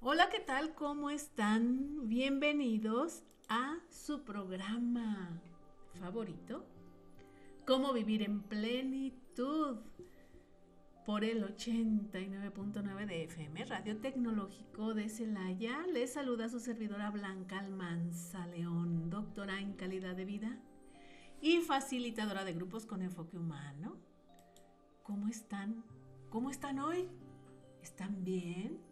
Hola, ¿qué tal? ¿Cómo están? Bienvenidos a su programa favorito, Cómo vivir en plenitud, por el 89.9 de FM, Radio Tecnológico de Celaya. Les saluda su servidora Blanca Almanza León, doctora en calidad de vida y facilitadora de grupos con enfoque humano. ¿Cómo están? ¿Cómo están hoy? ¿Están bien?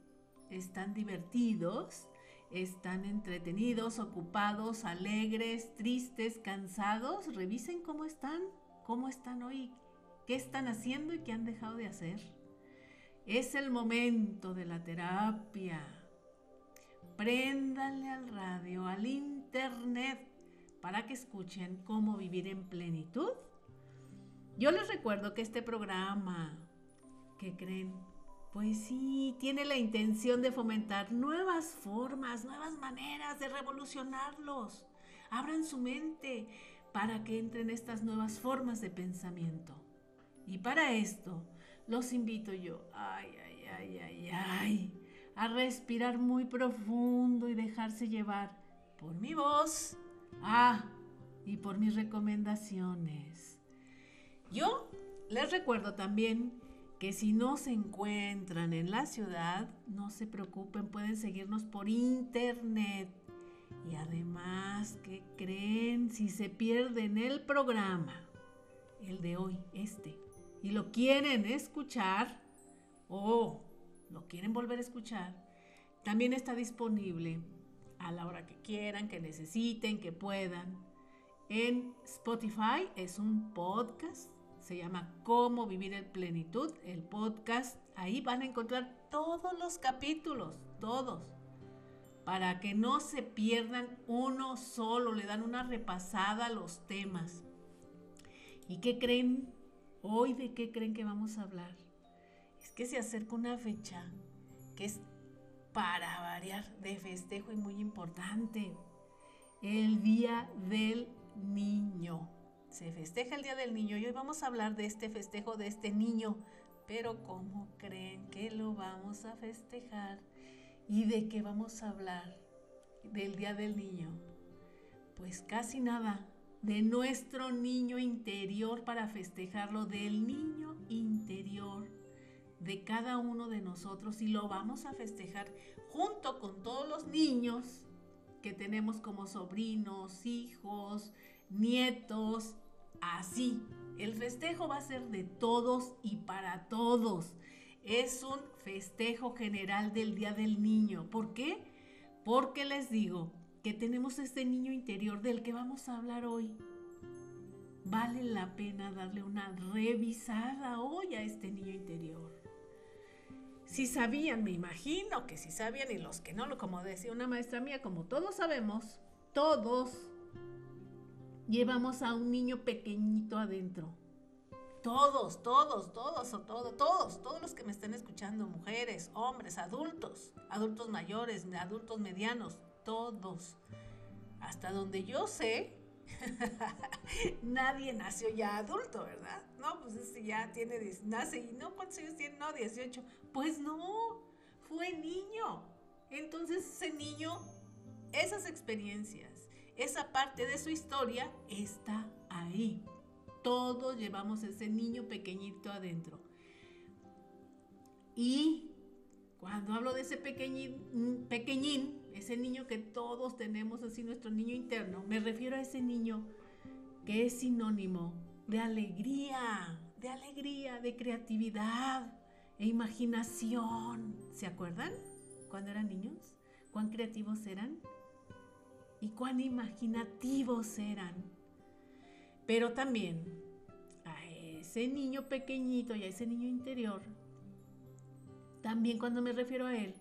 Están divertidos, están entretenidos, ocupados, alegres, tristes, cansados. Revisen cómo están, cómo están hoy, qué están haciendo y qué han dejado de hacer. Es el momento de la terapia. Préndanle al radio, al internet, para que escuchen cómo vivir en plenitud. Yo les recuerdo que este programa, ¿qué creen? Pues sí, tiene la intención de fomentar nuevas formas, nuevas maneras de revolucionarlos. Abran su mente para que entren estas nuevas formas de pensamiento. Y para esto, los invito yo, ay, ay, ay, ay, ay, a respirar muy profundo y dejarse llevar por mi voz, ah, y por mis recomendaciones. Yo les recuerdo también que si no se encuentran en la ciudad, no se preocupen, pueden seguirnos por internet. Y además, ¿qué creen? Si se pierden el programa, el de hoy, este, y lo quieren escuchar o lo quieren volver a escuchar, también está disponible a la hora que quieran, que necesiten, que puedan. En Spotify es un podcast se llama Cómo vivir en plenitud, el podcast. Ahí van a encontrar todos los capítulos, todos, para que no se pierdan uno solo, le dan una repasada a los temas. ¿Y qué creen? Hoy de qué creen que vamos a hablar? Es que se acerca una fecha que es para variar de festejo y muy importante. El Día del Niño se festeja el Día del Niño y hoy vamos a hablar de este festejo de este niño. Pero ¿cómo creen que lo vamos a festejar? ¿Y de qué vamos a hablar del Día del Niño? Pues casi nada, de nuestro niño interior para festejarlo, del niño interior de cada uno de nosotros y lo vamos a festejar junto con todos los niños que tenemos como sobrinos, hijos, nietos así. El festejo va a ser de todos y para todos. Es un festejo general del Día del Niño. ¿Por qué? Porque les digo que tenemos este niño interior del que vamos a hablar hoy. Vale la pena darle una revisada hoy a este niño interior. Si sabían, me imagino que si sabían y los que no, como decía una maestra mía, como todos sabemos, todos llevamos a un niño pequeñito adentro. Todos, todos, todos, o todo, todos, todos los que me estén escuchando, mujeres, hombres, adultos, adultos mayores, adultos medianos, todos. Hasta donde yo sé, nadie nació ya adulto, ¿verdad? No, pues este ya tiene, nace y no, ¿cuántos años tiene? No, 18. Pues no, fue niño. Entonces ese niño, esas experiencias, esa parte de su historia está ahí. Todos llevamos ese niño pequeñito adentro. Y cuando hablo de ese pequeñín, ese niño que todos tenemos así, nuestro niño interno, me refiero a ese niño que es sinónimo de alegría, de alegría, de creatividad e imaginación. ¿Se acuerdan cuando eran niños? ¿Cuán creativos eran? Y cuán imaginativos eran. Pero también a ese niño pequeñito y a ese niño interior, también cuando me refiero a él,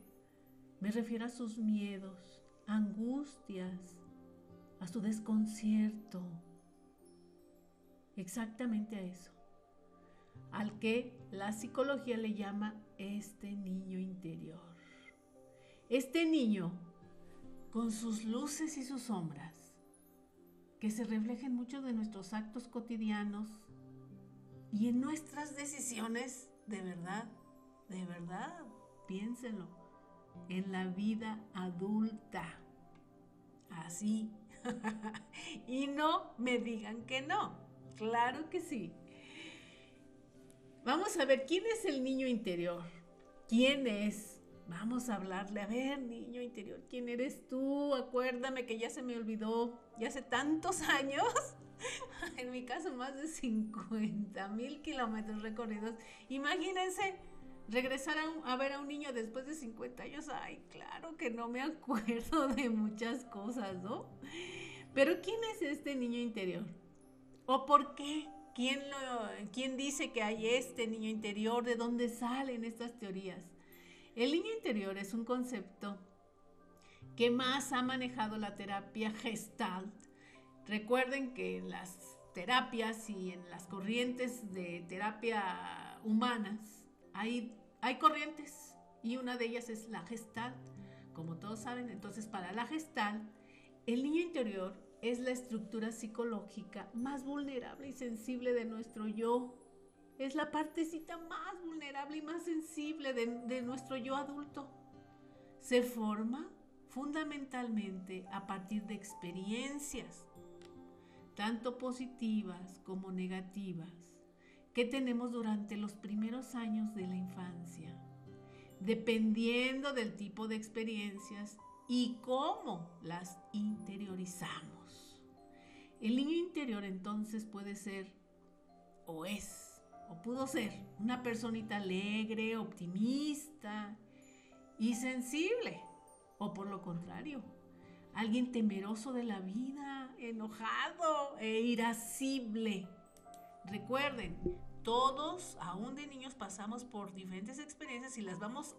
me refiero a sus miedos, angustias, a su desconcierto. Exactamente a eso. Al que la psicología le llama este niño interior. Este niño con sus luces y sus sombras, que se reflejen mucho de nuestros actos cotidianos y en nuestras decisiones, de verdad, de verdad, piénsenlo. en la vida adulta. Así. y no me digan que no. Claro que sí. Vamos a ver, ¿quién es el niño interior? ¿Quién es? Vamos a hablarle. A ver, niño interior, ¿quién eres tú? Acuérdame que ya se me olvidó. Ya hace tantos años. en mi caso, más de 50 mil kilómetros recorridos. Imagínense regresar a, ver a un niño después de 50 años. Ay, claro que no me acuerdo de muchas cosas, ¿no? Pero ¿quién es este niño interior? ¿O por qué? ¿Quién, lo, ¿Quién dice que hay este niño interior? ¿De dónde salen estas teorías? El niño interior es un concepto que más ha manejado la terapia gestalt. Recuerden que en las terapias y en las corrientes de terapia humanas hay, hay corrientes y una de ellas es la gestalt. Como todos saben, entonces para la gestalt, el niño interior es la estructura psicológica más vulnerable y sensible de nuestro yo. Es la partecita más vulnerable y más sensible de, de nuestro yo adulto. Se forma fundamentalmente a partir de experiencias, tanto positivas como negativas, que tenemos durante los primeros años de la infancia. Dependiendo del tipo de experiencias y cómo las interiorizamos. El niño interior entonces puede ser, o es, o pudo ser, una personita alegre, optimista y sensible, o por lo contrario, alguien temeroso de la vida, enojado e irascible. Recuerden, todos, aún de niños, pasamos por diferentes experiencias y las vamos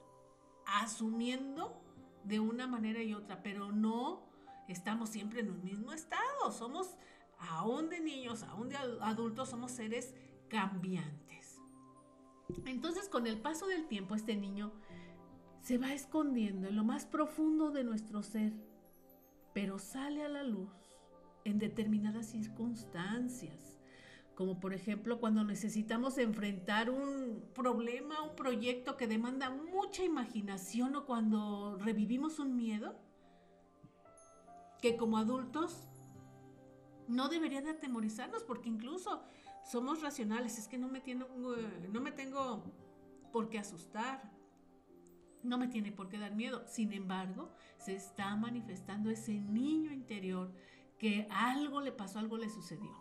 asumiendo de una manera y otra, pero no estamos siempre en un mismo estado. Somos aún de niños, aún de adultos, somos seres cambiantes. Entonces, con el paso del tiempo, este niño se va escondiendo en lo más profundo de nuestro ser, pero sale a la luz en determinadas circunstancias, como por ejemplo cuando necesitamos enfrentar un problema, un proyecto que demanda mucha imaginación o cuando revivimos un miedo, que como adultos no debería de atemorizarnos porque incluso somos racionales, es que no me, tengo, no me tengo por qué asustar, no me tiene por qué dar miedo. Sin embargo, se está manifestando ese niño interior que algo le pasó, algo le sucedió.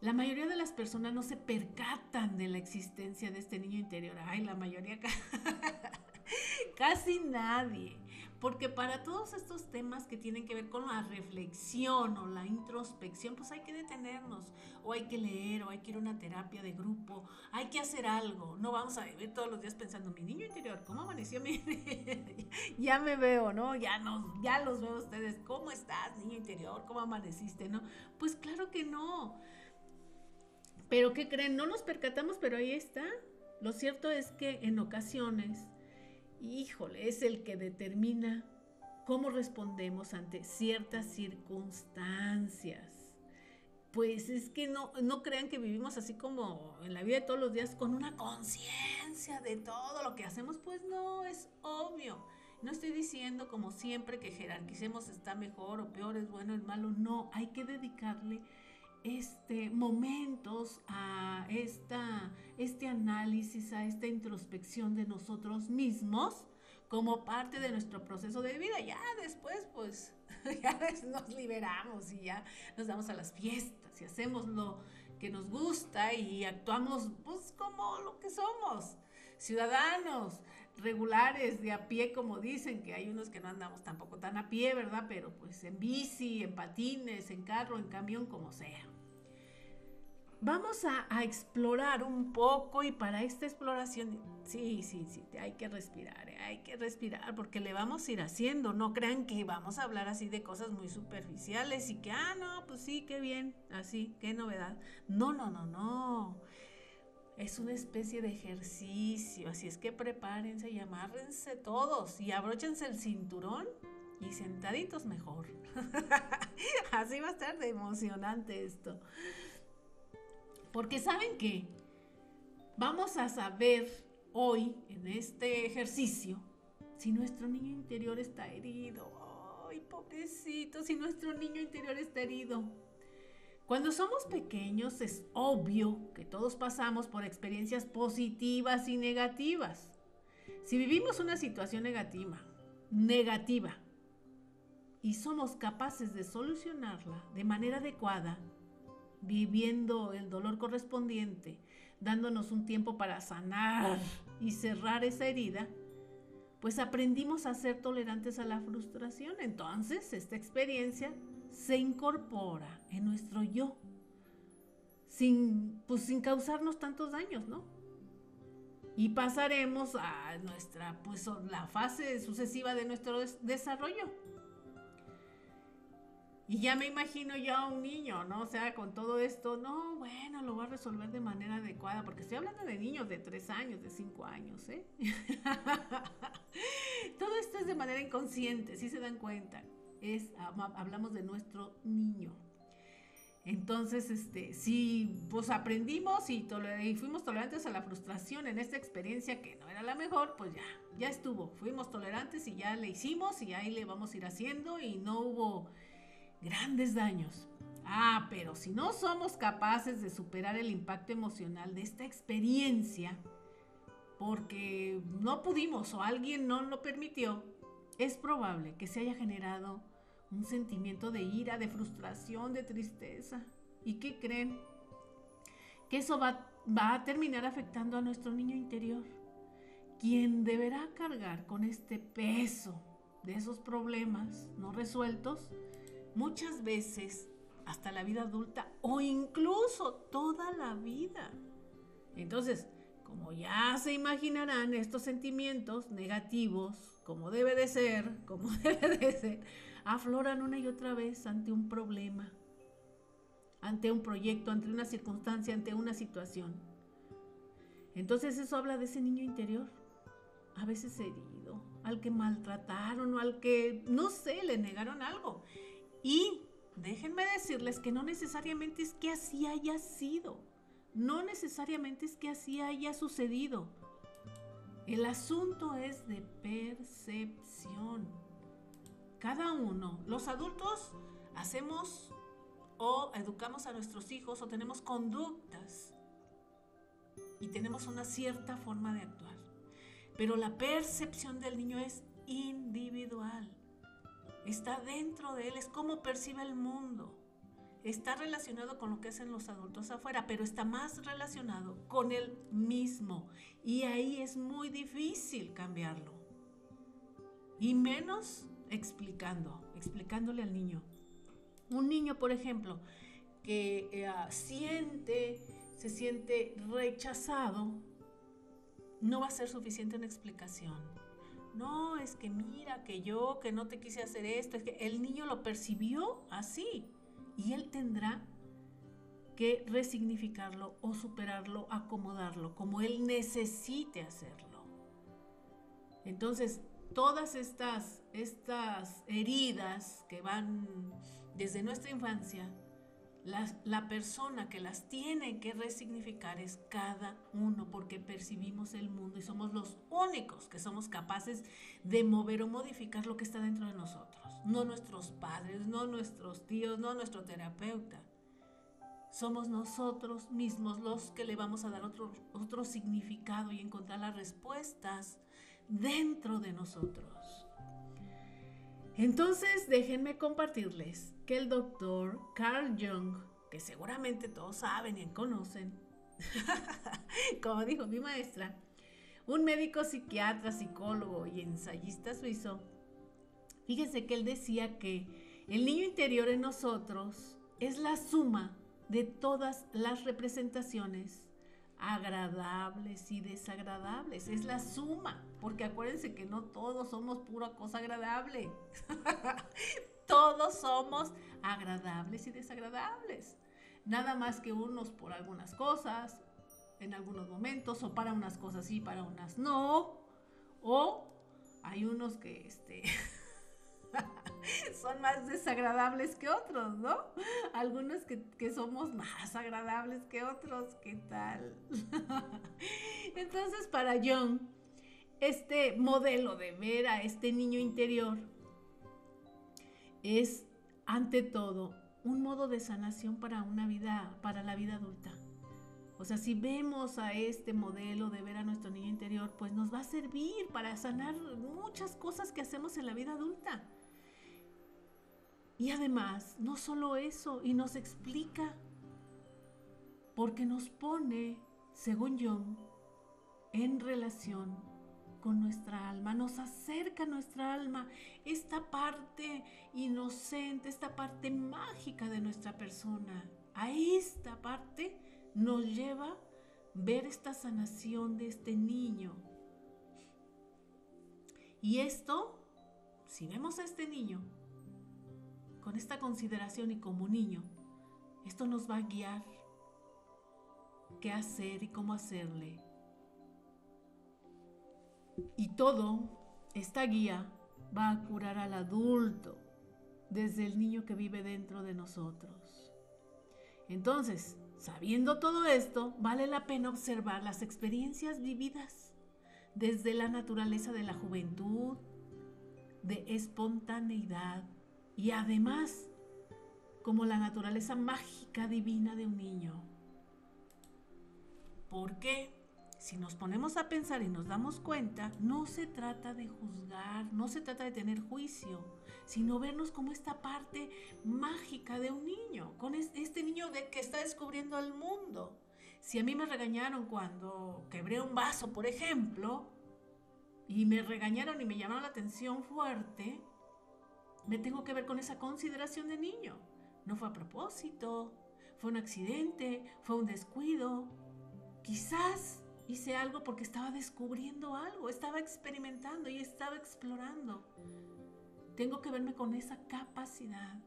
La mayoría de las personas no se percatan de la existencia de este niño interior. Ay, la mayoría, casi nadie. Porque para todos estos temas que tienen que ver con la reflexión o la introspección, pues hay que detenernos, o hay que leer, o hay que ir a una terapia de grupo, hay que hacer algo. No vamos a vivir todos los días pensando, mi niño interior, ¿cómo amaneció mi Ya me veo, ¿no? Ya, no, ya los veo ustedes. ¿Cómo estás, niño interior? ¿Cómo amaneciste, no? Pues claro que no. Pero ¿qué creen? No nos percatamos, pero ahí está. Lo cierto es que en ocasiones híjole, es el que determina cómo respondemos ante ciertas circunstancias. Pues es que no, no crean que vivimos así como en la vida de todos los días con una conciencia de todo lo que hacemos, pues no, es obvio. No estoy diciendo como siempre que jerarquicemos está mejor o peor, es bueno, es malo, no, hay que dedicarle este, momentos a esta, este análisis, a esta introspección de nosotros mismos como parte de nuestro proceso de vida. Ya después, pues, ya nos liberamos y ya nos damos a las fiestas y hacemos lo que nos gusta y actuamos, pues, como lo que somos, ciudadanos regulares de a pie, como dicen, que hay unos que no andamos tampoco tan a pie, ¿verdad? Pero pues en bici, en patines, en carro, en camión, como sea. Vamos a, explorar un poco y para esta exploración, sí, sí, sí, hay que respirar, eh, hay que respirar porque le vamos a ir haciendo. No crean que vamos a hablar así de cosas muy superficiales y que, ah, no, pues sí, qué bien, así, qué novedad. No, no, no, no. Es una especie de ejercicio, así es que prepárense y amárrense todos y abróchense el cinturón y sentaditos mejor. así va a estar de emocionante esto. Porque saben que vamos a saber hoy en este ejercicio si nuestro niño interior está herido? ¡Ay, pobrecito! Si nuestro niño interior está herido. Cuando somos pequeños es obvio que todos pasamos por experiencias positivas y negativas. Si vivimos una situación negativa, negativa, y somos capaces de solucionarla de manera adecuada, viviendo el dolor correspondiente, dándonos un tiempo para sanar y cerrar esa herida, pues aprendimos a ser tolerantes a la frustración. Entonces, esta experiencia se incorpora en nuestro yo, sin, pues, sin causarnos tantos daños, ¿no? Y pasaremos a nuestra, pues la fase sucesiva de nuestro desarrollo. Y ya me imagino yo a un niño, ¿no? O sea, con todo esto, no, bueno, lo voy a resolver de manera adecuada, porque estoy hablando de niños de 3 años, de 5 años, ¿eh? todo esto es de manera inconsciente, si se dan cuenta es, hablamos de nuestro niño. Entonces, este, si pues aprendimos y, y, fuimos tolerantes a la frustración en esta experiencia que no era la mejor, pues ya, ya estuvo. Fuimos tolerantes y ya le hicimos y ahí le vamos a ir haciendo y no hubo grandes daños. Ah, pero si no somos capaces de superar el impacto emocional de esta experiencia, porque no pudimos o alguien no lo permitió, es probable que se haya generado un sentimiento de ira, de frustración, de tristeza. ¿Y qué creen? Que eso va, va a terminar afectando a nuestro niño interior, quien deberá cargar con este peso de esos problemas no resueltos, muchas veces hasta la vida adulta o incluso toda la vida. Entonces, como ya se imaginarán, estos sentimientos negativos como debe de ser, como debe de ser, afloran una y otra vez ante un problema, ante un proyecto, ante una circunstancia, ante una situación. Entonces eso habla de ese niño interior, a veces herido, al que maltrataron o al que, no sé, le negaron algo. Y déjenme decirles que no necesariamente es que así haya sido, no necesariamente es que así haya sucedido. El asunto es de percepción. Cada uno, los adultos hacemos o educamos a nuestros hijos o tenemos conductas y tenemos una cierta forma de actuar. Pero la percepción del niño es individual. Está dentro de él, es como percibe el mundo está relacionado con lo que hacen los adultos afuera, pero está más relacionado con él mismo. Y ahí es muy difícil cambiarlo. Y menos explicando, explicándole al niño. Un niño, por ejemplo, que eh, siente, se siente rechazado, no va a ser suficiente una explicación. No, es que mira, que yo, que no te quise hacer esto, es que el niño lo percibió así y él tendrá que resignificarlo o superarlo, acomodarlo, como él necesite hacerlo. Entonces, todas estas, estas heridas que van desde nuestra infancia, la, persona que las tiene que resignificar es cada uno, porque percibimos el mundo y somos los únicos que somos capaces de mover o modificar lo que está dentro de nosotros. No nuestros padres, no nuestros tíos, no nuestro terapeuta. Somos nosotros mismos los que le vamos a dar otro, otro significado y encontrar las respuestas dentro de nosotros. Entonces, déjenme compartirles que el doctor Carl Jung, que seguramente todos saben y conocen, como dijo mi maestra, un médico psiquiatra, psicólogo y ensayista suizo, fíjense que él decía que el niño interior en nosotros es la suma de todas las representaciones agradables y desagradables. Es la suma, porque acuérdense que no todos somos pura cosa agradable. todos somos agradables y desagradables. Nada más que unos por algunas cosas, en algunos momentos, o para unas cosas sí, para unas no. O hay unos que este son más desagradables que otros, ¿no? Algunos que, somos más agradables que otros, ¿qué tal? Entonces, para John, este modelo de ver a este niño interior es ante todo un modo de sanación para una vida, para la vida adulta. O sea, si vemos a este modelo de ver a nuestro niño interior, pues nos va a servir para sanar muchas cosas que hacemos en la vida adulta. Y además, no solo eso, y nos explica, porque nos pone, según yo, en relación con nuestra alma, nos acerca nuestra alma, esta parte inocente, esta parte mágica de nuestra persona. A esta parte nos lleva ver esta sanación de este niño. Y esto, si vemos a este niño con esta consideración y como niño, esto nos va a guiar qué hacer y cómo hacerle y todo, esta guía va a curar al adulto desde el niño que vive dentro de nosotros. Entonces, sabiendo todo esto, vale la pena observar las experiencias vividas desde la naturaleza de la juventud, de espontaneidad y además como la naturaleza mágica divina de un niño. ¿Por qué? Si nos ponemos a pensar y nos damos cuenta, no se trata de juzgar, no se trata de tener juicio, sino vernos como esta parte mágica de un niño, con este niño de que está descubriendo el mundo. Si a mí me regañaron cuando quebré un vaso, por ejemplo, y me regañaron y me llamaron la atención fuerte, me tengo que ver con esa consideración de niño. No fue a propósito, fue un accidente, fue un descuido. Quizás hice algo porque estaba descubriendo algo, estaba experimentando y estaba explorando. Tengo que verme con esa capacidad.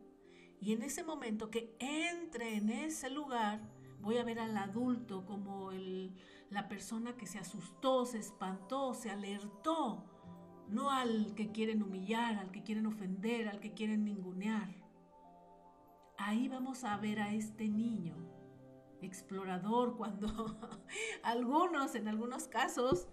Y en ese momento que entre en ese lugar, voy a ver al adulto como el, la persona que se asustó, se espantó, se alertó, no al que quieren humillar, al que quieren ofender, al que quieren ningunear. Ahí vamos a ver a este niño explorador cuando algunos, en algunos casos,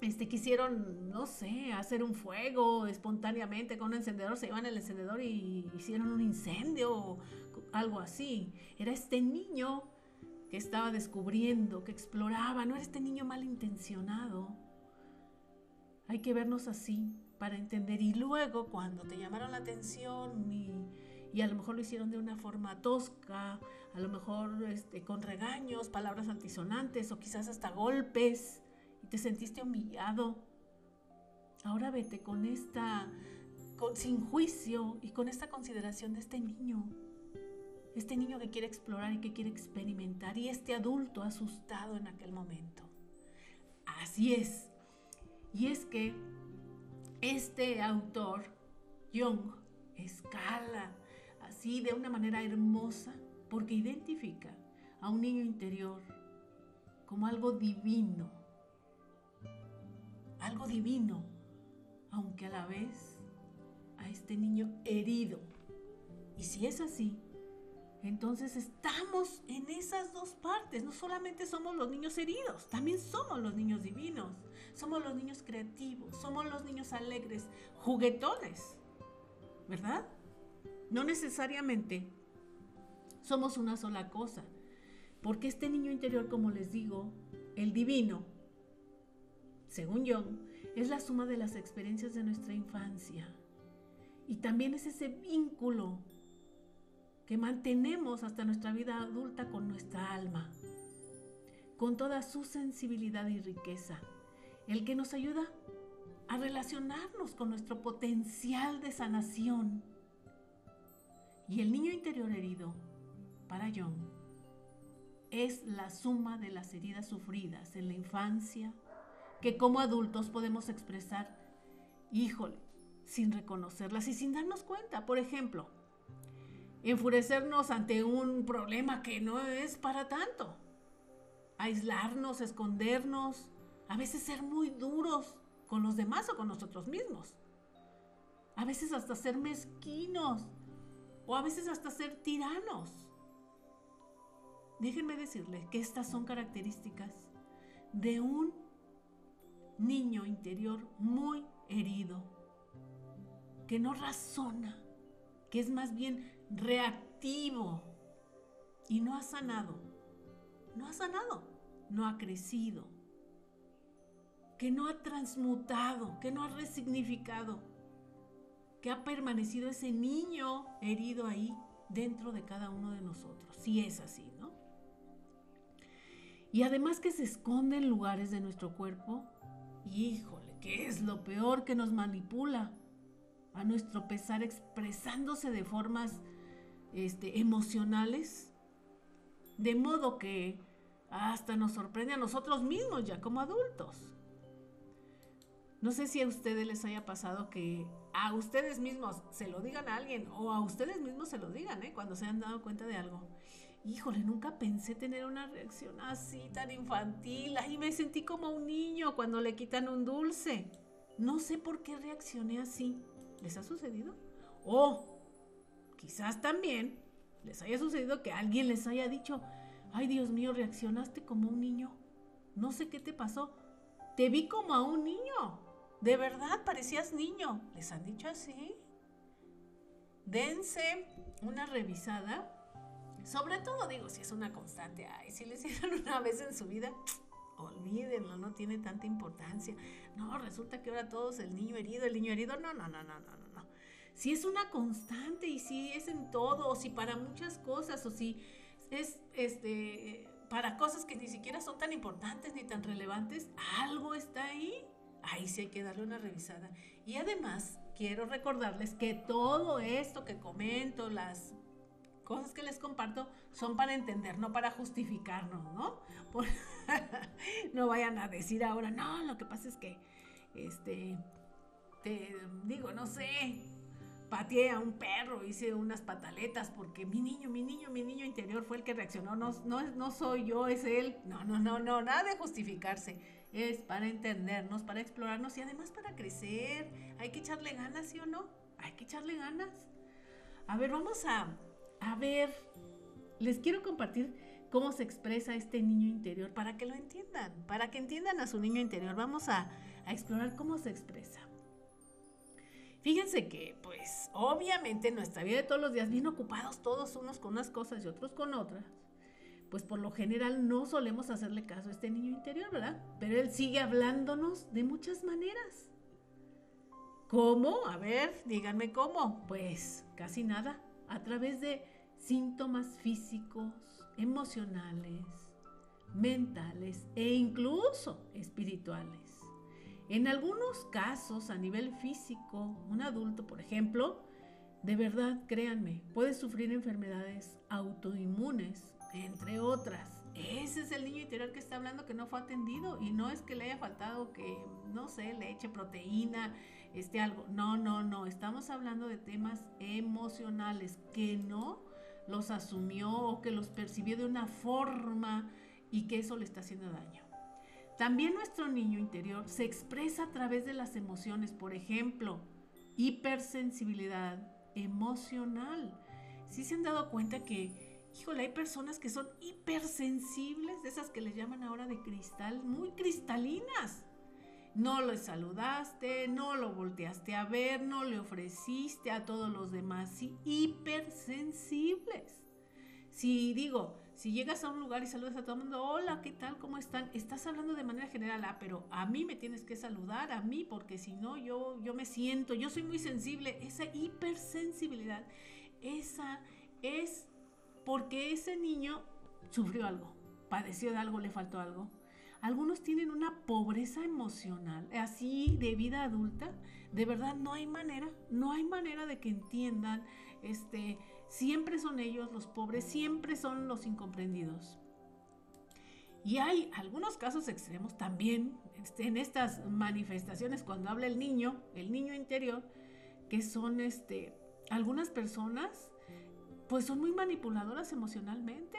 este, quisieron, no sé, hacer un fuego espontáneamente con un encendedor, se iban el encendedor y hicieron un incendio o algo así. Era este niño que estaba descubriendo, que exploraba, no era este niño malintencionado. Hay que vernos así para entender. Y luego cuando te llamaron la atención y y a lo mejor lo hicieron de una forma tosca, a lo mejor este, con regaños, palabras altisonantes o quizás hasta golpes y te sentiste humillado. Ahora vete con esta, con, sin juicio y con esta consideración de este niño, este niño que quiere explorar y que quiere experimentar y este adulto asustado en aquel momento. Así es. Y es que este autor, Jung, escala así de una manera hermosa porque identifica a un niño interior como algo divino, algo divino, aunque a la vez a este niño herido. Y si es así, entonces estamos en esas dos partes. No solamente somos los niños heridos, también somos los niños divinos. Somos los niños creativos, somos los niños alegres, juguetones, ¿verdad? No necesariamente somos una sola cosa, porque este niño interior, como les digo, el divino, según yo, es la suma de las experiencias de nuestra infancia. Y también es ese vínculo que mantenemos hasta nuestra vida adulta con nuestra alma, con toda su sensibilidad y riqueza, el que nos ayuda a relacionarnos con nuestro potencial de sanación y el niño interior herido, para John, es la suma de las heridas sufridas en la infancia que como adultos podemos expresar, híjole, sin reconocerlas y sin darnos cuenta. Por ejemplo, enfurecernos ante un problema que no es para tanto. Aislarnos, escondernos, a veces ser muy duros con los demás o con nosotros mismos. A veces hasta ser mezquinos o a veces hasta ser tiranos. Déjenme decirles que estas son características de un niño interior muy herido, que no razona, que es más bien reactivo y no ha sanado, no ha sanado, no ha crecido, que no ha transmutado, que no ha resignificado, que ha permanecido ese niño herido ahí dentro de cada uno de nosotros, si es así, ¿no? Y además que se esconde en lugares de nuestro cuerpo, híjole, que es lo peor que nos manipula a nuestro pesar expresándose de formas este, emocionales, de modo que hasta nos sorprende a nosotros mismos ya como adultos. No sé si a ustedes les haya pasado que a ustedes mismos se lo digan a alguien o a ustedes mismos se lo digan, ¿eh? cuando se han dado cuenta de algo. Híjole, nunca pensé tener una reacción así tan infantil. Ahí me sentí como un niño cuando le quitan un dulce. No sé por qué reaccioné así. ¿Les ha sucedido? O quizás también les haya sucedido que alguien les haya dicho, ay Dios mío, reaccionaste como un niño. No sé qué te pasó. Te vi como a un niño. De verdad, parecías niño. ¿Les han dicho así? Dense una revisada. Sobre todo, digo, si es una constante. Ay, si le hicieron una vez en su vida, olvídenlo, no tiene tanta importancia. No, resulta que ahora todos el niño herido, el niño herido. No, no, no, no, no, no. Si es una constante y si es en todo, o si para muchas cosas, o si es este para cosas que ni siquiera son tan importantes ni tan relevantes, algo está ahí ahí sí hay que darle una revisada. Y además, quiero recordarles que todo esto que comento, las cosas que les comparto, son para entender, no para justificarnos, ¿no? no vayan a decir ahora, no, lo que pasa es que, este, te digo, no sé, pateé a un perro, hice unas pataletas porque mi niño, mi niño, mi niño interior fue el que reaccionó, no, no, no soy yo, es él. No, no, no, no, nada de justificarse es para entendernos, para explorarnos y además para crecer. Hay que echarle ganas, ¿sí o no? Hay que echarle ganas. A ver, vamos a, a ver, les quiero compartir cómo se expresa este niño interior para que lo entiendan, para que entiendan a su niño interior. Vamos a, a explorar cómo se expresa. Fíjense que, pues, obviamente en nuestra vida de todos los días, bien ocupados todos unos con unas cosas y otros con otras, pues por lo general no solemos hacerle caso a este niño interior, ¿verdad? Pero él sigue hablándonos de muchas maneras. ¿Cómo? A ver, díganme cómo. Pues casi nada, a través de síntomas físicos, emocionales, mentales e incluso espirituales. En algunos casos, a nivel físico, un adulto, por ejemplo, de verdad, créanme, puede sufrir enfermedades autoinmunes entre otras. Ese es el niño interior que está hablando que no fue atendido y no es que le haya faltado que, no sé, le eche proteína, este algo. No, no, no. Estamos hablando de temas emocionales que no los asumió o que los percibió de una forma y que eso le está haciendo daño. También nuestro niño interior se expresa a través de las emociones, por ejemplo, hipersensibilidad emocional. Si se han dado cuenta que Híjole, hay personas que son hipersensibles, de esas que les llaman ahora de cristal, muy cristalinas. No le saludaste, no lo volteaste a ver, no le ofreciste a todos los demás, sí, hipersensibles. Si digo, si llegas a un lugar y saludas a todo el mundo, hola, ¿qué tal? ¿Cómo están? Estás hablando de manera general, ah, pero a mí me tienes que saludar, a mí, porque si no, yo, yo me siento, yo soy muy sensible. Esa hipersensibilidad, esa es porque ese niño sufrió algo, padeció de algo, le faltó algo. Algunos tienen una pobreza emocional, así de vida adulta. De verdad no hay manera, no hay manera de que entiendan. Este, siempre son ellos los pobres, siempre son los incomprendidos. Y hay algunos casos extremos también este, en estas manifestaciones cuando habla el niño, el niño interior, que son este, algunas personas pues son muy manipuladoras emocionalmente.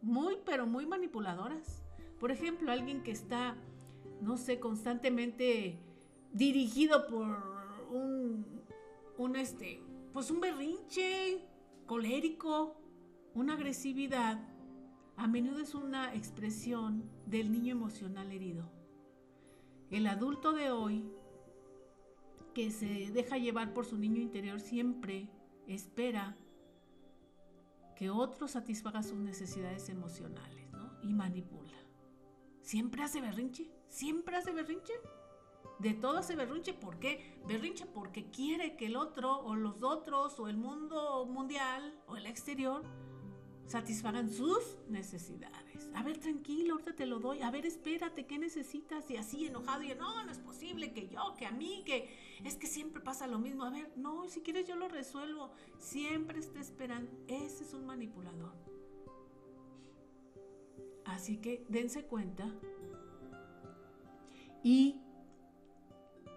Muy, pero muy manipuladoras. Por ejemplo, alguien que está, no sé, constantemente dirigido por un, un este, pues un berrinche colérico, una agresividad, a menudo es una expresión del niño emocional herido. El adulto de hoy que se deja llevar por su niño interior siempre espera que otro satisfaga sus necesidades emocionales ¿no? y manipula. Siempre hace berrinche, siempre hace berrinche. De todo hace berrinche, ¿por qué? Berrinche porque quiere que el otro o los otros o el mundo mundial o el exterior satisfagan sus necesidades. A ver, tranquilo, ahorita te lo doy. A ver, espérate, ¿qué necesitas? Y así enojado, y no, no es posible que yo, que a mí, que es que siempre pasa lo mismo. A ver, no, si quieres yo lo resuelvo. Siempre está esperando. Ese es un manipulador. Así que dense cuenta y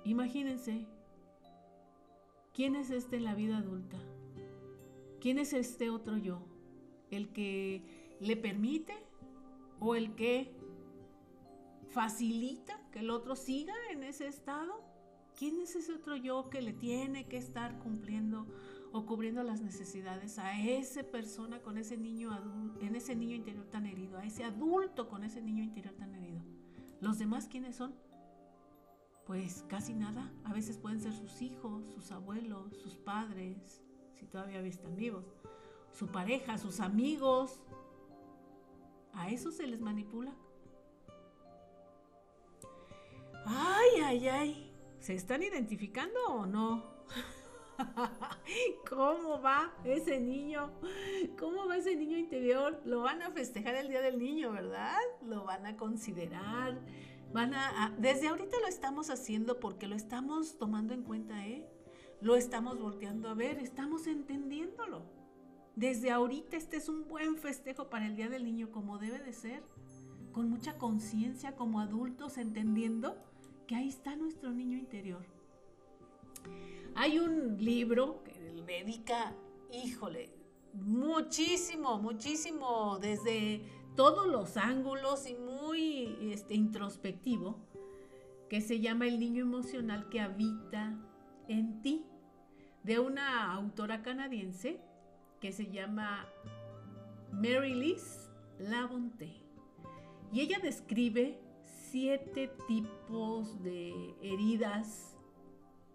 imagínense quién es este en la vida adulta. ¿Quién es este otro yo? El que le permite o el que facilita que el otro siga en ese estado? ¿Quién es ese otro yo que le tiene que estar cumpliendo o cubriendo las necesidades a esa persona con ese niño en ese niño interior tan herido, a ese adulto con ese niño interior tan herido? ¿Los demás quiénes son? Pues casi nada. A veces pueden ser sus hijos, sus abuelos, sus padres, si todavía están vivos su pareja, sus amigos. A eso se les manipula. Ay, ay, ay. ¿Se están identificando o no? ¿Cómo va ese niño? ¿Cómo va ese niño interior? Lo van a festejar el Día del Niño, ¿verdad? Lo van a considerar. Van a, desde ahorita lo estamos haciendo porque lo estamos tomando en cuenta, ¿eh? Lo estamos volteando a ver, estamos entendiéndolo. Desde ahorita este es un buen festejo para el Día del Niño como debe de ser, con mucha conciencia como adultos entendiendo que ahí está nuestro niño interior. Hay un libro que dedica, híjole, muchísimo, muchísimo desde todos los ángulos y muy este, introspectivo, que se llama El niño emocional que habita en ti, de una autora canadiense que se llama Mary Liz Labonte. Y ella describe siete tipos de heridas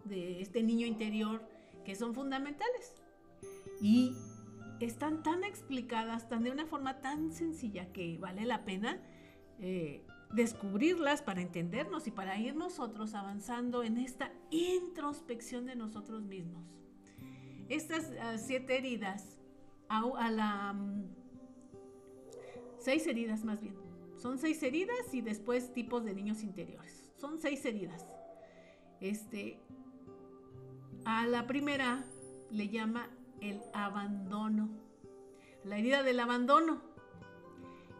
de este niño interior que son fundamentales. Y están tan explicadas, tan de una forma tan sencilla que vale la pena eh, descubrirlas para entendernos y para ir nosotros avanzando en esta introspección de nosotros mismos. Estas ah, siete heridas a, la... Mm, seis heridas más bien. Son seis heridas y después tipos de niños interiores. Son seis heridas. Este, a la primera le llama el abandono. La herida del abandono.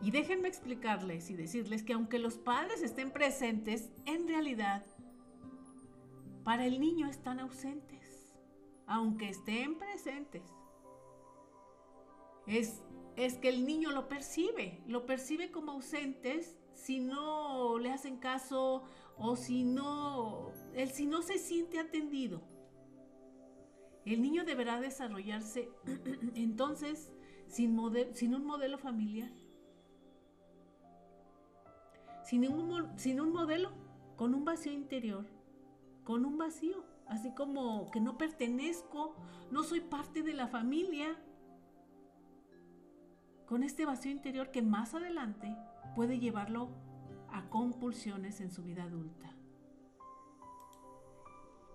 Y déjenme explicarles y decirles que aunque los padres estén presentes, en realidad para el niño están ausentes. Aunque estén presentes es, es que el niño lo percibe, lo percibe como ausentes si no le hacen caso o si no, si no se siente atendido. El niño deberá desarrollarse entonces sin, sin un modelo familiar. Sin un, sin un modelo, con un vacío interior, con un vacío, así como que no pertenezco, no soy parte de la familia, con este vacío interior que más adelante puede llevarlo a compulsiones en su vida adulta.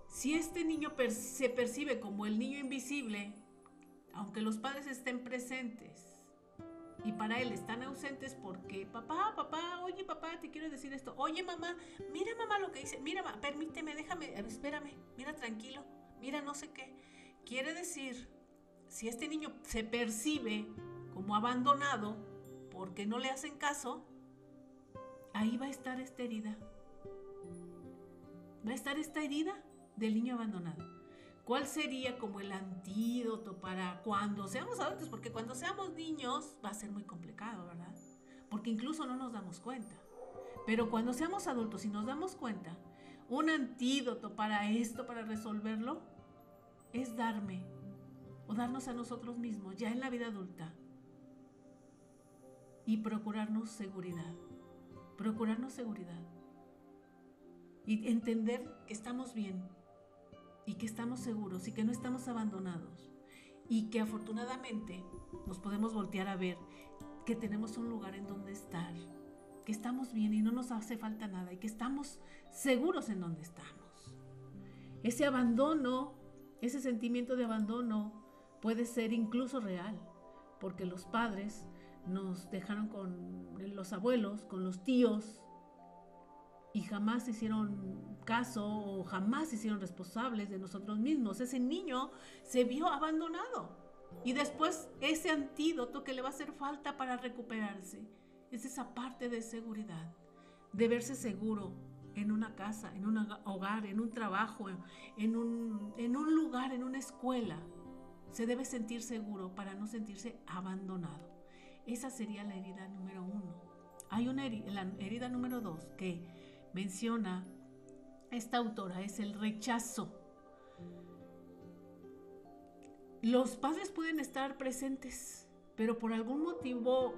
Si este niño se percibe como el niño invisible, aunque los padres estén presentes y para él están ausentes porque papá, papá, oye papá, te quiero decir esto, oye mamá, mira mamá lo que dice, mira, permíteme, déjame, espérame, mira tranquilo, mira no sé qué. Quiere decir, si este niño se percibe como abandonado porque no le hacen caso, ahí va a estar esta herida. Va a estar esta herida del niño abandonado. ¿Cuál sería como el antídoto para cuando seamos adultos? Porque cuando seamos niños va a ser muy complicado, ¿verdad? Porque incluso no nos damos cuenta. Pero cuando seamos adultos y nos damos cuenta, un antídoto para esto, para resolverlo, es darme o darnos a nosotros mismos ya en la vida adulta y procurarnos seguridad. Procurarnos seguridad. y entender que estamos bien y que estamos seguros y que no estamos abandonados y que afortunadamente nos podemos voltear a ver que tenemos un lugar en donde estar, que estamos bien y no nos hace falta nada y que estamos seguros en donde estamos. Ese abandono, ese sentimiento de abandono puede ser incluso real, porque los padres nos dejaron con los abuelos, con los tíos, y jamás hicieron caso o jamás hicieron responsables de nosotros mismos. Ese niño se vio abandonado. Y después ese antídoto que le va a hacer falta para recuperarse es esa parte de seguridad, de verse seguro en una casa, en un hogar, en un trabajo, en un, en un lugar, en una escuela. Se debe sentir seguro para no sentirse abandonado. Esa sería la herida número uno. Hay una herida número dos que menciona esta autora es el rechazo. Los padres pueden estar presentes, pero por algún motivo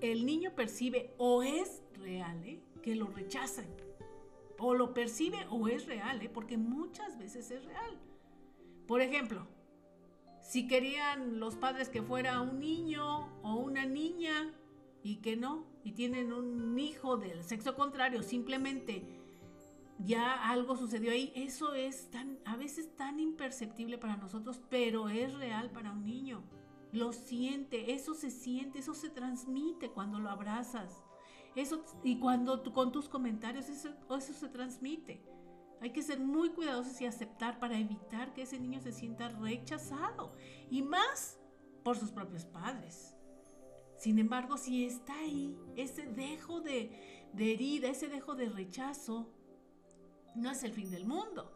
el niño percibe o es real ¿eh? que lo rechazan. O lo percibe o es real, ¿eh? porque muchas veces es real. Por ejemplo, si querían los padres que fuera un niño o una niña y que no, y tienen un hijo del sexo contrario, simplemente ya algo sucedió ahí, eso es tan, a veces tan imperceptible para nosotros, pero es real para un niño. Lo siente, eso se siente, eso se transmite cuando lo abrazas. Eso, y cuando con tus comentarios eso, eso se transmite. Hay que ser muy cuidadosos y aceptar para evitar que ese niño se sienta rechazado. Y más por sus propios padres. Sin embargo, si está ahí ese dejo de, herida, ese dejo de rechazo, no es el fin del mundo.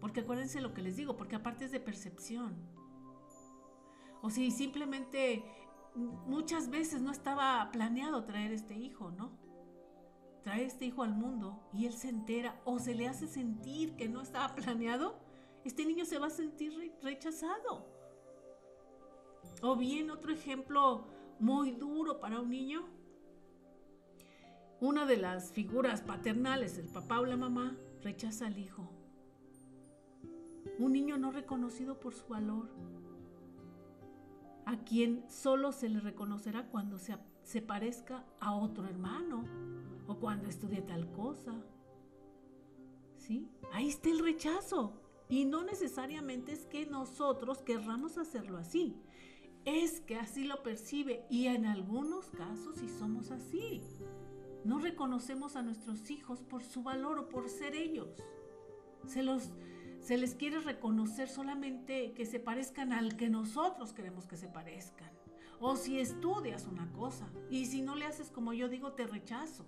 Porque acuérdense lo que les digo, porque aparte es de percepción. O si simplemente muchas veces no estaba planeado traer este hijo, ¿no? Traer este hijo al mundo y él se entera o se le hace sentir que no estaba planeado, este niño se va a sentir rechazado. O bien otro ejemplo muy duro para un niño. Una de las figuras paternales, el papá o la mamá, rechaza al hijo. Un niño no reconocido por su valor, a quien solo se le reconocerá cuando se, parezca a otro hermano o cuando estudie tal cosa. ¿Sí? Ahí está el rechazo. Y no necesariamente es que nosotros querramos hacerlo así es que así lo percibe y en algunos casos sí somos así. No reconocemos a nuestros hijos por su valor o por ser ellos. Se, los, se les quiere reconocer solamente que se parezcan al que nosotros queremos que se parezcan. O si estudias una cosa y si no le haces como yo digo, te rechazo.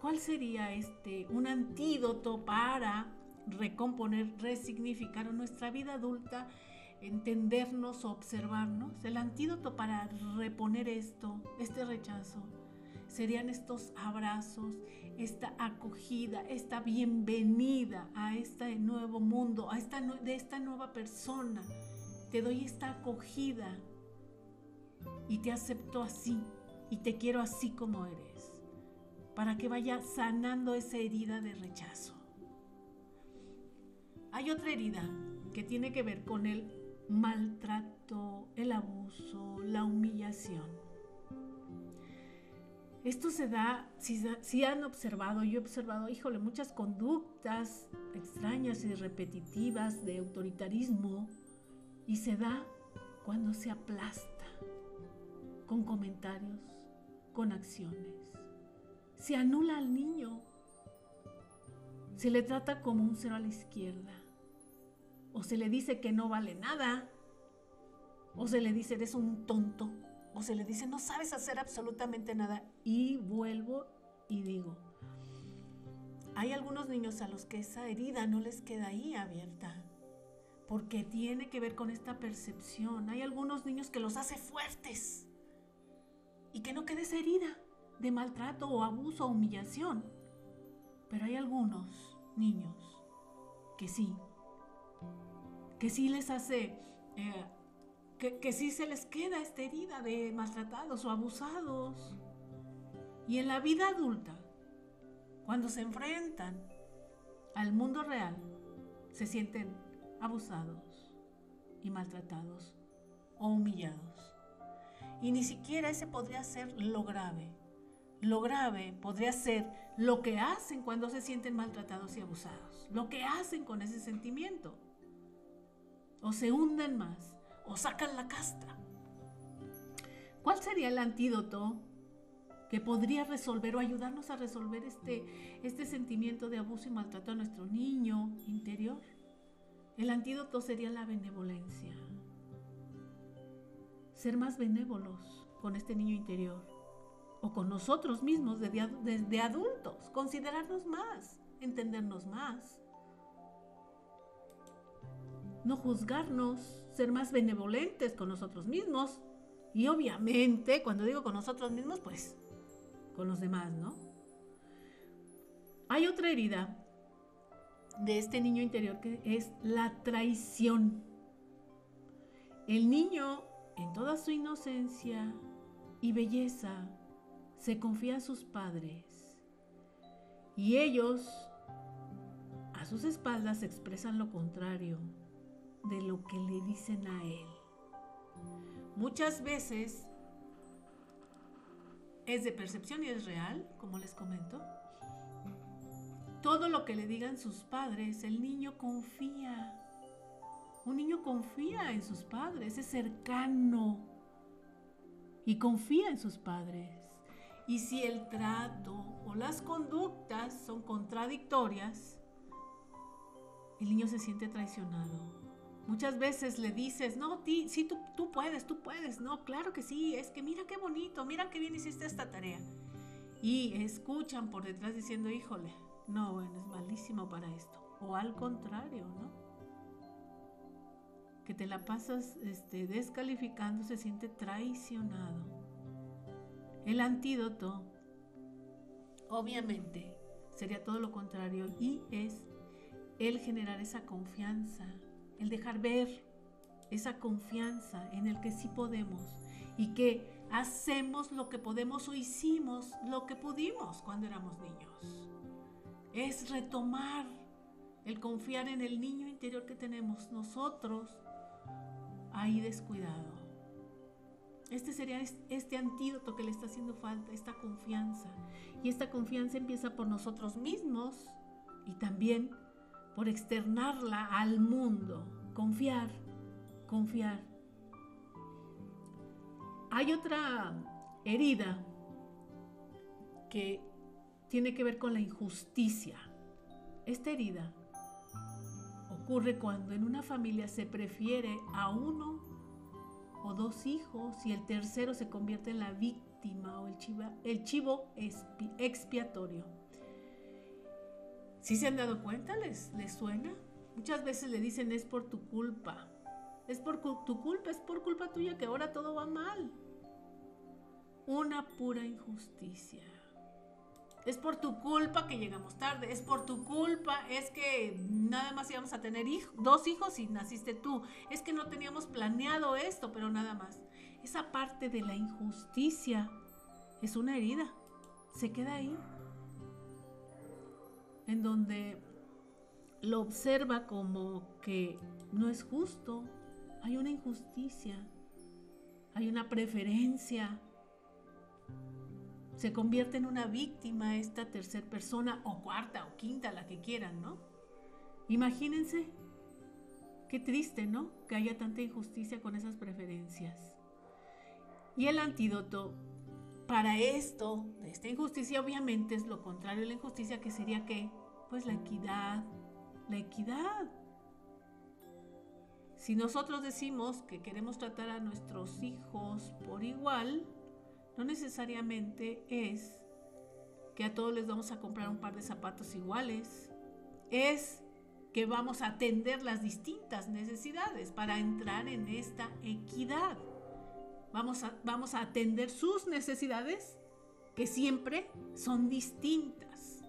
¿Cuál sería este un antídoto para recomponer, resignificar nuestra vida adulta entendernos, observarnos. El antídoto para reponer esto, este rechazo, serían estos abrazos, esta acogida, esta bienvenida a este nuevo mundo, a esta, de esta nueva persona. Te doy esta acogida y te acepto así y te quiero así como eres, para que vaya sanando esa herida de rechazo. Hay otra herida que tiene que ver con el maltrato, el abuso, la humillación. Esto se da, si, han observado, yo he observado, híjole, muchas conductas extrañas y repetitivas de autoritarismo y se da cuando se aplasta con comentarios, con acciones. Se anula al niño, se le trata como un cero a la izquierda o se le dice que no vale nada, o se le dice eres un tonto, o se le dice no sabes hacer absolutamente nada. Y vuelvo y digo, hay algunos niños a los que esa herida no les queda ahí abierta, porque tiene que ver con esta percepción. Hay algunos niños que los hace fuertes y que no quede esa herida de maltrato o abuso o humillación. Pero hay algunos niños que sí, que sí les hace, eh, que, que sí se les queda esta herida de maltratados o abusados. Y en la vida adulta, cuando se enfrentan al mundo real, se sienten abusados y maltratados o humillados. Y ni siquiera ese podría ser lo grave. Lo grave podría ser lo que hacen cuando se sienten maltratados y abusados. Lo que hacen con ese sentimiento. O se hunden más, o sacan la casta. ¿Cuál sería el antídoto que podría resolver o ayudarnos a resolver este, este sentimiento de abuso y maltrato a nuestro niño interior? El antídoto sería la benevolencia. Ser más benévolos con este niño interior o con nosotros mismos desde, adultos, considerarnos más, entendernos más, no juzgarnos, ser más benevolentes con nosotros mismos y obviamente, cuando digo con nosotros mismos, pues con los demás, ¿no? Hay otra herida de este niño interior que es la traición. El niño, en toda su inocencia y belleza, se confía a sus padres y ellos a sus espaldas expresan lo contrario de lo que le dicen a él. Muchas veces es de percepción y es real, como les comento. Todo lo que le digan sus padres, el niño confía. Un niño confía en sus padres, es cercano y confía en sus padres. Y si el trato o las conductas son contradictorias, el niño se siente traicionado. Muchas veces le dices, no, ti, sí, tú, tú puedes, tú puedes. No, claro que sí, es que mira qué bonito, mira qué bien hiciste esta tarea. Y escuchan por detrás diciendo, híjole, no, bueno, es malísimo para esto. O al contrario, ¿no? Que te la pasas este, descalificando, se siente traicionado. El antídoto, obviamente, sería todo lo contrario y es el generar esa confianza, el dejar ver esa confianza en el que sí podemos y que hacemos lo que podemos o hicimos lo que pudimos cuando éramos niños. Es retomar el confiar en el niño interior que tenemos nosotros ahí descuidado. Este sería este antídoto que le está haciendo falta, esta confianza. Y esta confianza empieza por nosotros mismos y también por externarla al mundo. Confiar, confiar. Hay otra herida que tiene que ver con la injusticia. Esta herida ocurre cuando en una familia se prefiere a uno o dos hijos y el tercero se convierte en la víctima o el, el chivo expiatorio. Si se han dado cuenta? ¿Les, ¿Les suena? Muchas veces le dicen es por tu culpa. Es por tu culpa, es por culpa tuya que ahora todo va mal. Una pura injusticia. Es por tu culpa que llegamos tarde. Es por tu culpa. Es que nada más íbamos a tener dos hijos y naciste tú. Es que no teníamos planeado esto, pero nada más. Esa parte de la injusticia es una herida. Se queda ahí en donde lo observa como que no es justo, hay una injusticia, hay una preferencia. Se convierte en una víctima esta tercera persona o cuarta o quinta, la que quieran, ¿no? Imagínense, qué triste, ¿no? Que haya tanta injusticia con esas preferencias. Y el antídoto para esto, de esta injusticia, obviamente es lo contrario de la injusticia, que sería que, pues la equidad, la equidad. Si nosotros decimos que queremos tratar a nuestros hijos por igual, no necesariamente es que a todos les vamos a comprar un par de zapatos iguales. Es que vamos a atender las distintas necesidades para entrar en esta equidad. Vamos a, vamos a atender sus necesidades que siempre son distintas.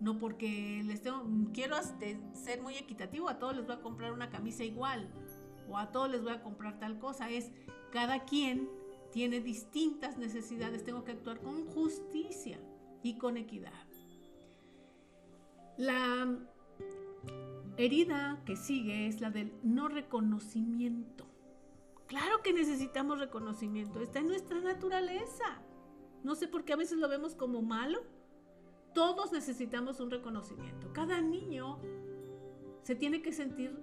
No porque les tengo, quiero ser muy equitativo, a todos les voy a comprar una camisa igual o a todos les voy a comprar tal cosa. Es cada quien tiene distintas necesidades, tengo que actuar con justicia y con equidad. La herida que sigue es la del no reconocimiento. Claro que necesitamos reconocimiento, está en nuestra naturaleza. No sé por qué a veces lo vemos como malo. Todos necesitamos un reconocimiento. Cada niño se tiene que sentir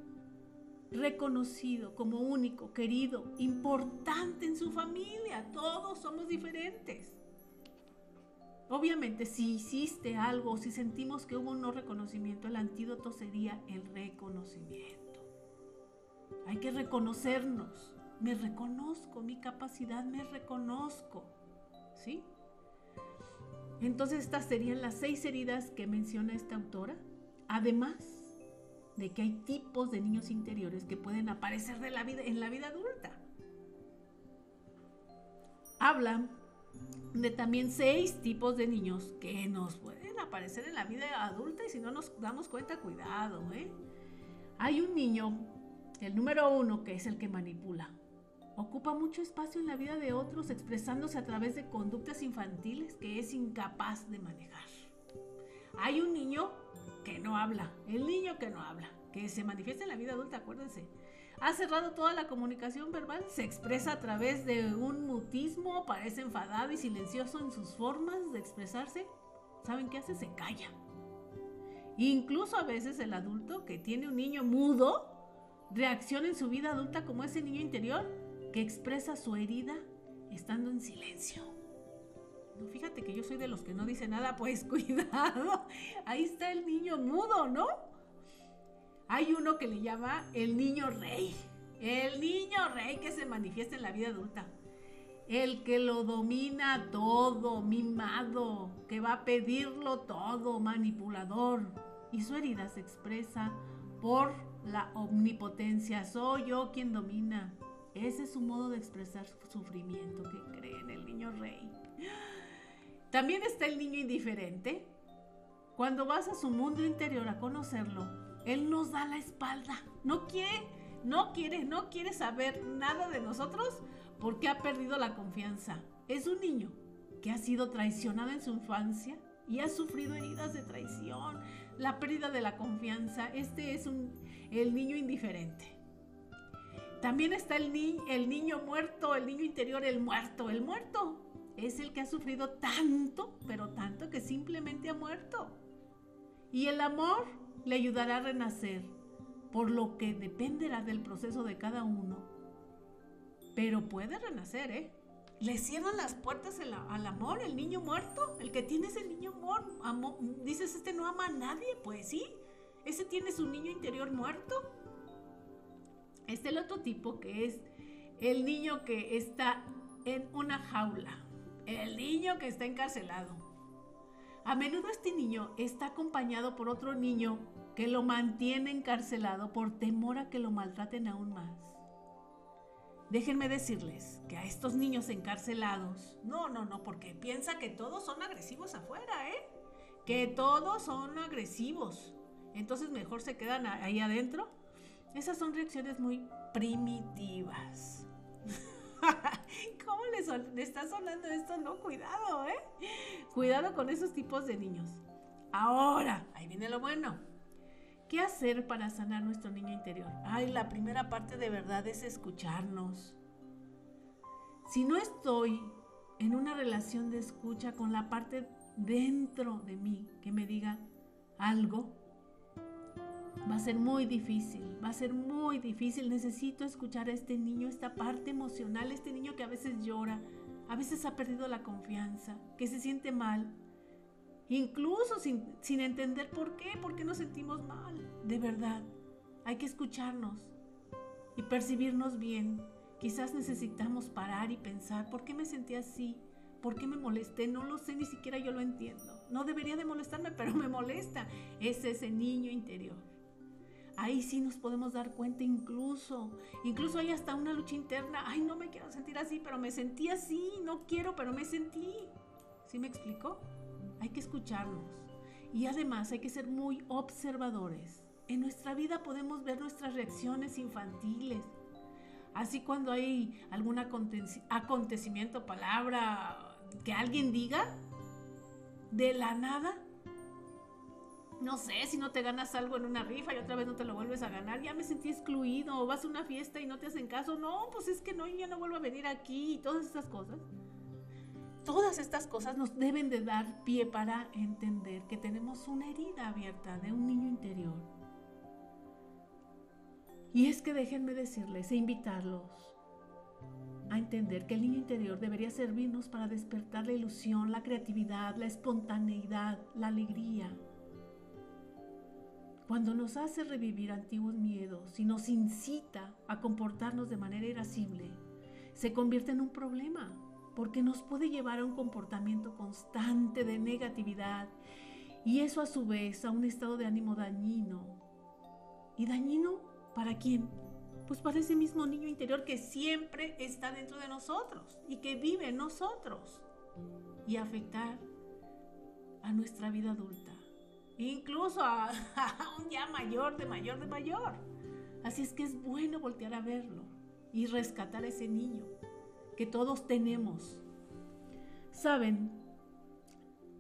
reconocido como único, querido, importante en su familia. Todos somos diferentes. Obviamente, si hiciste algo, si sentimos que hubo un no reconocimiento, el antídoto sería el reconocimiento. Hay que reconocernos. Me reconozco, mi capacidad me reconozco. ¿Sí? Entonces estas serían las seis heridas que menciona esta autora. Además de que hay tipos de niños interiores que pueden aparecer de la vida, en la vida adulta. Habla de también seis tipos de niños que nos pueden aparecer en la vida adulta y si no nos damos cuenta, cuidado. ¿eh? Hay un niño, el número uno, que es el que manipula. Ocupa mucho espacio en la vida de otros expresándose a través de conductas infantiles que es incapaz de manejar. Hay un niño que no habla, el niño que no habla, que se manifiesta en la vida adulta, acuérdense. Ha cerrado toda la comunicación verbal, se expresa a través de un mutismo, parece enfadado y silencioso en sus formas de expresarse. ¿Saben qué hace? Se calla. Incluso a veces el adulto que tiene un niño mudo reacciona en su vida adulta como ese niño interior que expresa su herida estando en silencio. No, fíjate que yo soy de los que no dice nada, pues cuidado. Ahí está el niño mudo, ¿no? Hay uno que le llama el niño rey. El niño rey que se manifiesta en la vida adulta. El que lo domina todo, mimado, que va a pedirlo todo, manipulador. Y su herida se expresa por la omnipotencia. Soy yo quien domina. Ese es su modo de expresar su sufrimiento que cree en el niño rey. También está el niño indiferente. Cuando vas a su mundo interior a conocerlo, él nos da la espalda. No quiere, no quiere, no quiere saber nada de nosotros porque ha perdido la confianza. Es un niño que ha sido traicionado en su infancia y ha sufrido heridas de traición, la pérdida de la confianza. Este es un, el niño indiferente. También está el, el niño muerto, el niño interior, el muerto. El muerto es el que ha sufrido tanto, pero tanto que simplemente ha muerto. Y el amor le ayudará a renacer, por lo que dependerá del proceso de cada uno. Pero puede renacer, ¿eh? Le cierran las puertas al amor, el niño muerto, el que tiene ese niño amor, dices, este no ama a nadie, pues sí, ese tiene su niño interior muerto Está el otro tipo que es el niño que está en una jaula, el niño que está encarcelado. A menudo este niño está acompañado por otro niño que lo mantiene encarcelado por temor a que lo maltraten aún más. Déjenme decirles que a estos niños encarcelados, no, no, no, porque piensa que todos son agresivos afuera, ¿eh? Que todos son agresivos. Entonces mejor se quedan ahí adentro esas son reacciones muy primitivas. ¿Cómo le, está sonando esto? No, cuidado, ¿eh? Cuidado con esos tipos de niños. Ahora, ahí viene lo bueno. ¿Qué hacer para sanar nuestro niño interior? Ay, la primera parte de verdad es escucharnos. Si no estoy en una relación de escucha con la parte dentro de mí que me diga algo, Va a ser muy difícil, va a ser muy difícil. Necesito escuchar a este niño, esta parte emocional, este niño que a veces llora, a veces ha perdido la confianza, que se siente mal, incluso sin, sin entender por qué, por qué nos sentimos mal. De verdad, hay que escucharnos y percibirnos bien. Quizás necesitamos parar y pensar, ¿por qué me sentí así? ¿Por qué me molesté? No lo sé, ni siquiera yo lo entiendo. No debería de molestarme, pero me molesta. Es ese niño interior. Ahí sí nos podemos dar cuenta incluso. Incluso hay hasta una lucha interna. Ay, no me quiero sentir así, pero me sentí así. No quiero, pero me sentí. ¿Sí me explicó? Hay que escucharnos. Y además hay que ser muy observadores. En nuestra vida podemos ver nuestras reacciones infantiles. Así cuando hay algún acontecimiento, palabra que alguien diga, de la nada no sé, si no te ganas algo en una rifa y otra vez no te lo vuelves a ganar, ya me sentí excluido, vas a una fiesta y no te hacen caso, no, pues es que no, ya no vuelvo a venir aquí y todas estas cosas. Todas estas cosas nos deben de dar pie para entender que tenemos una herida abierta de un niño interior. Y es que déjenme decirles e invitarlos a entender que el niño interior debería servirnos para despertar la ilusión, la creatividad, la espontaneidad, la alegría, cuando nos hace revivir antiguos miedos y nos incita a comportarnos de manera irascible, se convierte en un problema, porque nos puede llevar a un comportamiento constante de negatividad y eso a su vez a un estado de ánimo dañino. ¿Y dañino para quién? Pues para ese mismo niño interior que siempre está dentro de nosotros y que vive en nosotros y afectar a nuestra vida adulta incluso a, un ya mayor, de mayor, de mayor. Así es que es bueno voltear a verlo y rescatar a ese niño que todos tenemos. Saben,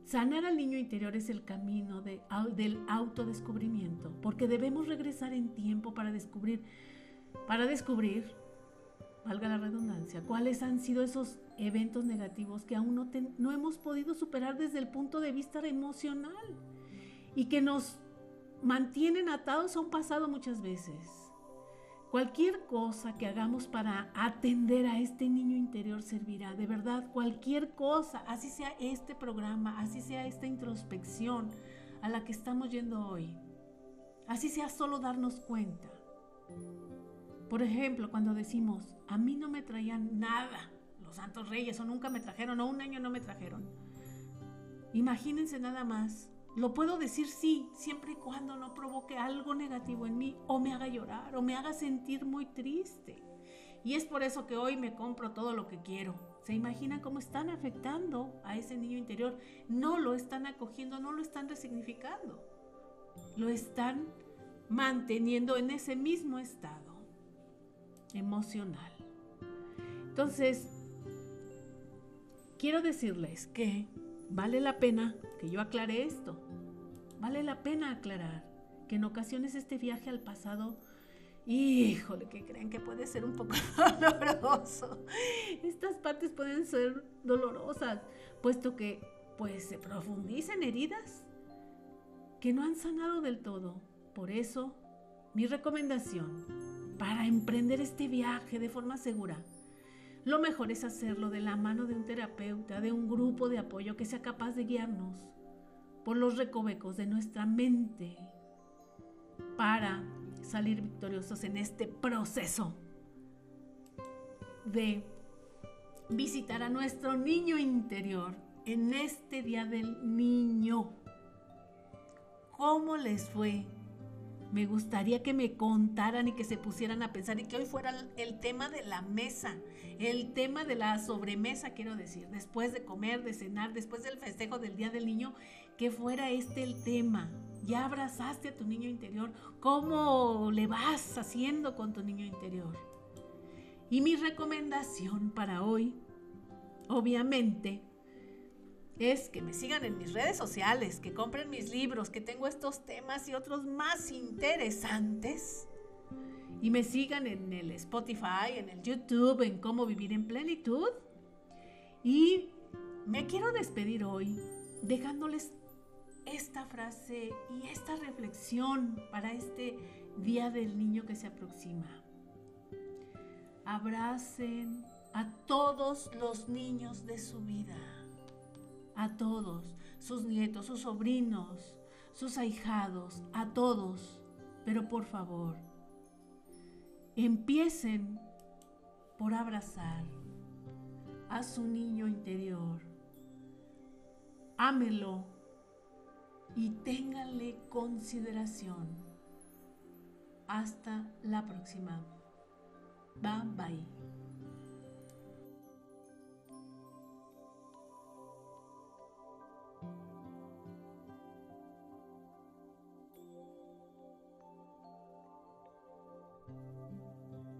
sanar al niño interior es el camino de, del autodescubrimiento, porque debemos regresar en tiempo para descubrir, para descubrir, valga la redundancia, cuáles han sido esos eventos negativos que aún no, no hemos podido superar desde el punto de vista emocional y que nos mantienen atados a pasado muchas veces. Cualquier cosa que hagamos para atender a este niño interior servirá, de verdad, cualquier cosa, así sea este programa, así sea esta introspección a la que estamos yendo hoy, así sea solo darnos cuenta. Por ejemplo, cuando decimos, a mí no me traían nada los santos reyes o nunca me trajeron o un año no me trajeron. Imagínense nada más lo puedo decir sí, siempre y cuando no provoque algo negativo en mí o me haga llorar o me haga sentir muy triste. Y es por eso que hoy me compro todo lo que quiero. ¿Se imaginan cómo están afectando a ese niño interior? No lo están acogiendo, no lo están resignificando. Lo están manteniendo en ese mismo estado emocional. Entonces, quiero decirles que vale la pena que yo aclare esto. Vale la pena aclarar que en ocasiones este viaje al pasado, híjole, que creen que puede ser un poco doloroso. Estas partes pueden ser dolorosas, puesto que pues se profundizan heridas que no han sanado del todo. Por eso, mi recomendación para emprender este viaje de forma segura lo mejor es hacerlo de la mano de un terapeuta, de un grupo de apoyo que sea capaz de guiarnos por los recovecos de nuestra mente para salir victoriosos en este proceso de visitar a nuestro niño interior en este día del niño. ¿Cómo les fue? Me gustaría que me contaran y que se pusieran a pensar y que hoy fuera el tema de la mesa, el tema de la sobremesa, quiero decir, después de comer, de cenar, después del festejo del Día del Niño, que fuera este el tema. Ya abrazaste a tu niño interior. ¿Cómo le vas haciendo con tu niño interior? Y mi recomendación para hoy, obviamente, es que me sigan en mis redes sociales, que compren mis libros, que tengo estos temas y otros más interesantes. Y me sigan en el Spotify, en el YouTube, en cómo vivir en plenitud. Y me quiero despedir hoy dejándoles esta frase y esta reflexión para este Día del Niño que se aproxima. Abracen a todos los niños de su vida a todos, sus nietos, sus sobrinos, sus ahijados, a todos. Pero por favor, empiecen por abrazar a su niño interior. Ámelo y ténganle consideración. Hasta la próxima. Bye bye.